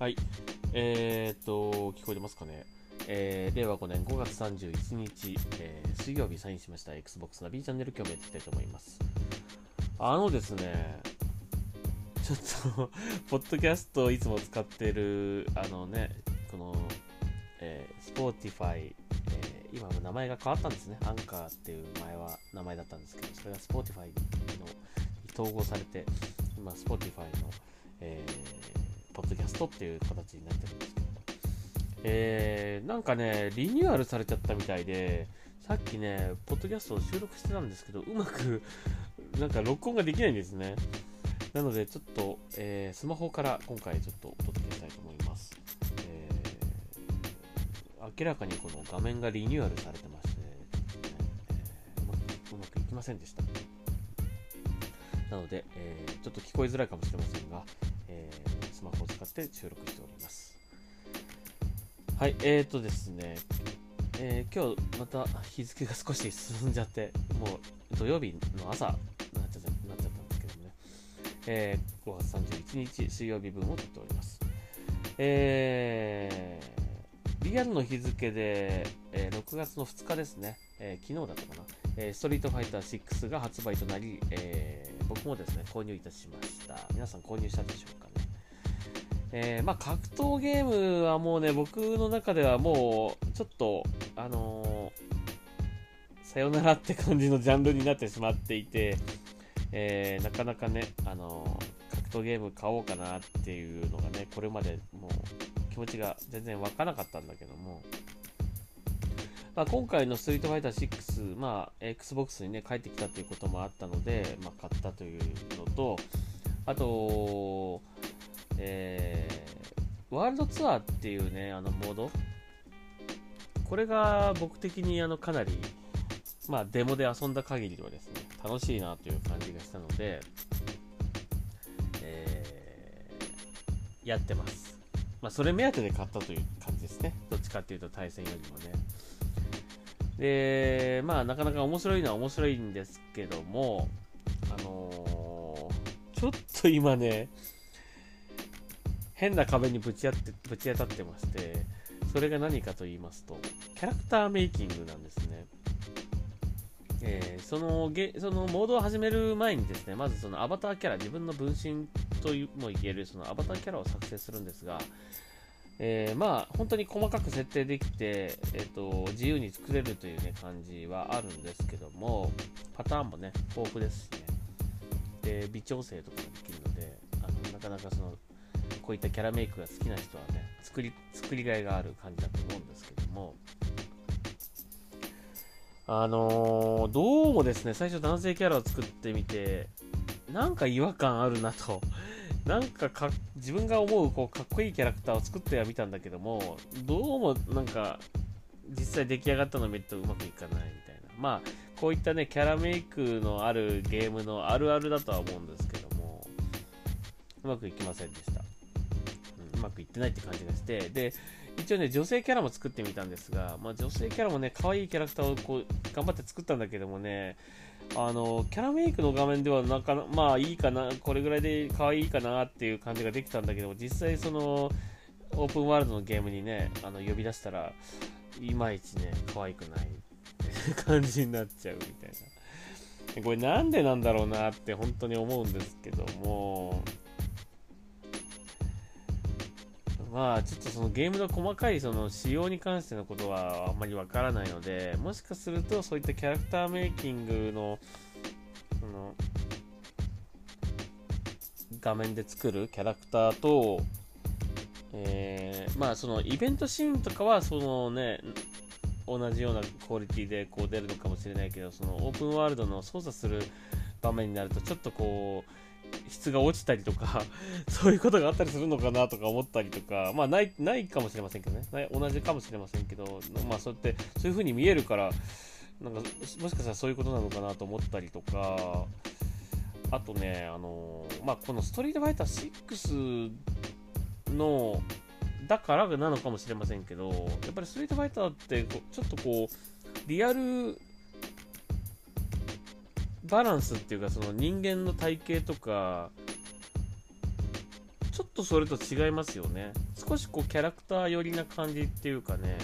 はい。えー、っと、聞こえてますかね？えー、令和5年5月31日、えー、水曜日サインしました Xbox ナビチャンネル今日もやっていきたいと思います。あのですね、ちょっと、ポッドキャストをいつも使ってる、あのね、この、えー、Spotify、えー、今も名前が変わったんですね。アンカーっていう前は名前だったんですけど、それが Spotify の統合されて、今 Spotify の、えー、トっていう形になってるんですけど、えー、なんかね、リニューアルされちゃったみたいで、さっきね、ポッドキャストを収録してたんですけど、うまく、なんか録音ができないんですね。なので、ちょっと、えー、スマホから今回ちょっとお届けしたいと思います。えー、明らかにこの画面がリニューアルされてまして、ね、えーうまくうまくいきませんでした。なので、えーちょっと聞こえづらいかもしれませんが、えースマホを使って収録しております。はい、えーとですね、えー今日また日付が少し進んじゃって、もう土曜日の朝になっちゃったなっちゃったんですけどもね、えー5月31日水曜日分を撮っております。えーリアルの日付で、えー6月の2日ですね、えー昨日だったかな、えーストリートファイター6が発売となり、えー僕もですね、購入いたしました。皆さん購入したでしょうか？えーまあ、格闘ゲームはもうね、僕の中ではもう、ちょっと、あのーさよならって感じのジャンルになってしまっていて、えーなかなかね、あの格闘ゲーム買おうかなっていうのがね、これまでもう気持ちが全然湧かなかったんだけども、まあ、今回のストリートファイター6、まあ、Xbox にね、帰ってきたということもあったので、まあ、買ったというのと、あと、えーワールドツアーっていうね、あのモード、これが僕的にあのかなり、まあ、デモで遊んだ限りはですね、楽しいなという感じがしたので、えーやってます。まあ、それ目当てで買ったという感じですね。どっちかっていうと対戦よりもね。で、まあ、なかなか面白いのは面白いんですけども、あのーちょっと今ね、変な壁にぶち当てぶち当たってまして、それが何かと言いますと、キャラクターメイキングなんですね。えーそのゲそのモードを始める前にですね、まずそのアバターキャラ、自分の分身とも言えるそのアバターキャラを作成するんですが、えーまあ本当に細かく設定できて、えー、と自由に作れるという、ね、感じはあるんですけども、パターンもね、豊富ですしね、で微調整とかもできるので、あのなかなかそのこういったキャラメイクが好きな人はね、作り作りがいがある感じだと思うんですけども、あのーどうもですね、最初男性キャラを作ってみて、なんか違和感あるなと。なんかか自分が思うこうかっこいいキャラクターを作ってはみたんだけども、どうもなんか実際出来上がったのを見るとうまくいかないみたいな。まあ、こういったね、キャラメイクのあるゲームのあるあるだとは思うんですけども、うまくいきませんでした。まくいってないって感じがして、で、一応ね、女性キャラも作ってみたんですが、まあ、女性キャラもね、可愛いキャラクターをこう頑張って作ったんだけどもね、あのキャラメイクの画面ではなかなまあいいかな、これぐらいで可愛いかなっていう感じができたんだけども、実際そのオープンワールドのゲームにね、あの呼び出したら、いまいちね、可愛くない感じになっちゃうみたいな。これなんでなんだろうなって本当に思うんですけども、まあちょっとそのゲームの細かいその仕様に関してのことはあんまりわからないのでもしかするとそういったキャラクターメイキングのその画面で作るキャラクターと、えーまあそのイベントシーンとかはそのね同じようなクオリティでこう出るのかもしれないけどそのオープンワールドの操作する場面になるとちょっとこう質が落ちたりとか そういうことがあったりするのかなとか思ったりとかまあないないかもしれませんけどね。同じかもしれませんけどまあそうやってそういう風に見えるからなんかもしかしたらそういうことなのかなと思ったりとかあとねあのまあこのストリートファイター6のだからなのかもしれませんけどやっぱりストリートファイターってちょっとこうリアルバランスっていうかその人間の体型とかちょっとそれと違いますよね。少しこうキャラクター寄りな感じっていうかね。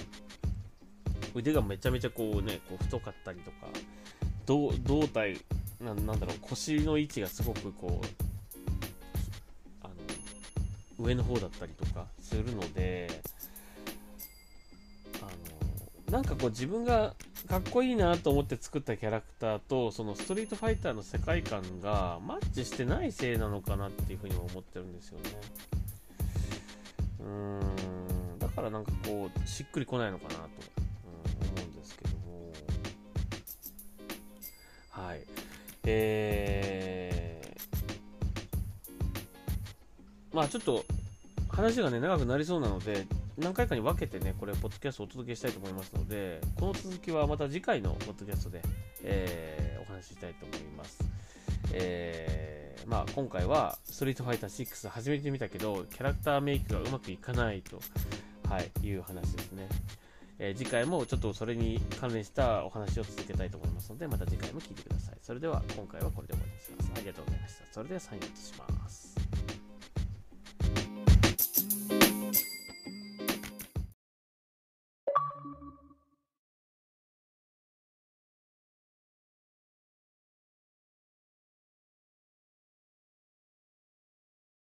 腕がめちゃめちゃこうねこう太かったりとか胴体ななんだろう腰の位置がすごくこうあの上の方だったりとかするのであのなんかこう自分がかっこいいなと思って作ったキャラクターとそのストリートファイターの世界観がマッチしてないせいなのかなっていうふうにも思ってるんですよね。うーん。だからなんかこうしっくりこないのかなと、うん、思うんですけども。はい。えー、まあちょっと話がね長くなりそうなので何回かに分けてね、これ、ポッドキャストをお届けしたいと思いますので、この続きはまた次回のポッドキャストで、えー、お話ししたいと思います。えー、まあ、今回は、ストリートファイター6始めてみたけど、キャラクターメイクがうまくいかないと、はい、いう話ですね。えー、次回もちょっとそれに関連したお話を続けたいと思いますので、また次回も聞いてください。それでは、今回はこれで終わりにします。ありがとうございました。それではサインアウトします。